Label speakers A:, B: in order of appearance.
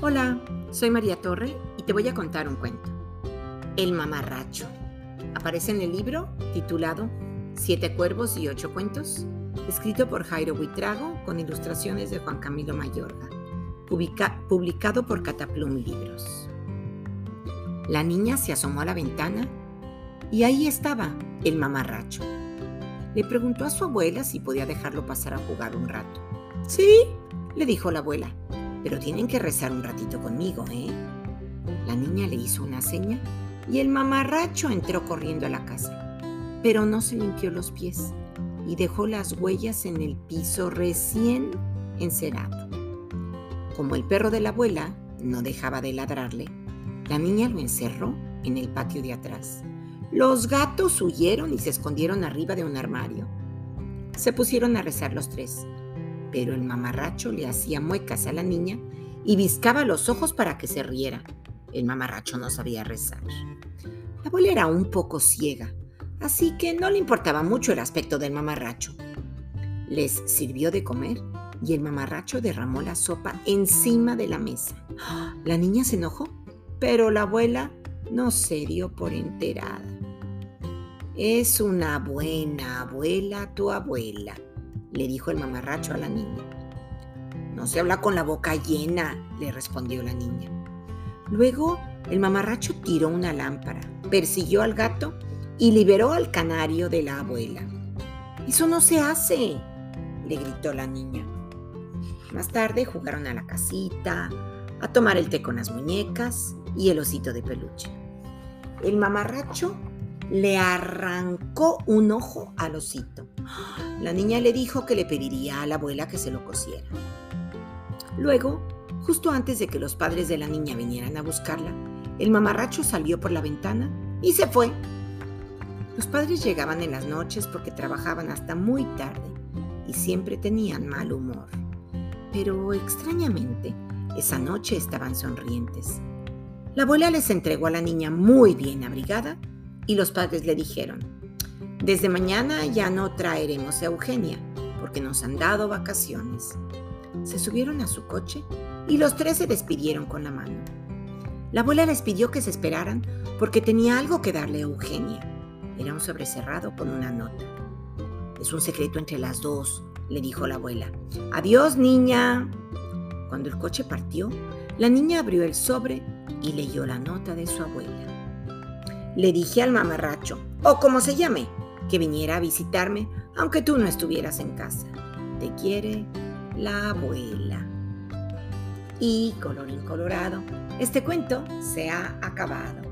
A: Hola, soy María Torre y te voy a contar un cuento. El mamarracho. Aparece en el libro titulado Siete cuervos y ocho cuentos, escrito por Jairo Huitrago con ilustraciones de Juan Camilo Mayorga, publicado por Cataplum Libros. La niña se asomó a la ventana y ahí estaba el mamarracho. Le preguntó a su abuela si podía dejarlo pasar a jugar un rato. Sí, le dijo la abuela, pero tienen que rezar un ratito conmigo, ¿eh? La niña le hizo una seña y el mamarracho entró corriendo a la casa, pero no se limpió los pies y dejó las huellas en el piso recién encerado. Como el perro de la abuela no dejaba de ladrarle, la niña lo encerró en el patio de atrás. Los gatos huyeron y se escondieron arriba de un armario. Se pusieron a rezar los tres pero el mamarracho le hacía muecas a la niña y viscaba los ojos para que se riera. El mamarracho no sabía rezar. La abuela era un poco ciega, así que no le importaba mucho el aspecto del mamarracho. Les sirvió de comer y el mamarracho derramó la sopa encima de la mesa. La niña se enojó, pero la abuela no se dio por enterada. Es una buena abuela tu abuela, le dijo el mamarracho a la niña. No se habla con la boca llena, le respondió la niña. Luego el mamarracho tiró una lámpara, persiguió al gato y liberó al canario de la abuela. Eso no se hace, le gritó la niña. Más tarde jugaron a la casita, a tomar el té con las muñecas y el osito de peluche. El mamarracho le arrancó un ojo al osito. La niña le dijo que le pediría a la abuela que se lo cosiera. Luego, justo antes de que los padres de la niña vinieran a buscarla, el mamarracho salió por la ventana y se fue. Los padres llegaban en las noches porque trabajaban hasta muy tarde y siempre tenían mal humor. Pero extrañamente, esa noche estaban sonrientes. La abuela les entregó a la niña muy bien abrigada y los padres le dijeron, desde mañana ya no traeremos a Eugenia porque nos han dado vacaciones. Se subieron a su coche y los tres se despidieron con la mano. La abuela les pidió que se esperaran porque tenía algo que darle a Eugenia. Era un sobrecerrado con una nota. Es un secreto entre las dos, le dijo la abuela. Adiós, niña. Cuando el coche partió, la niña abrió el sobre y leyó la nota de su abuela le dije al mamarracho, o como se llame, que viniera a visitarme, aunque tú no estuvieras en casa. Te quiere la abuela. Y, colorín colorado, este cuento se ha acabado.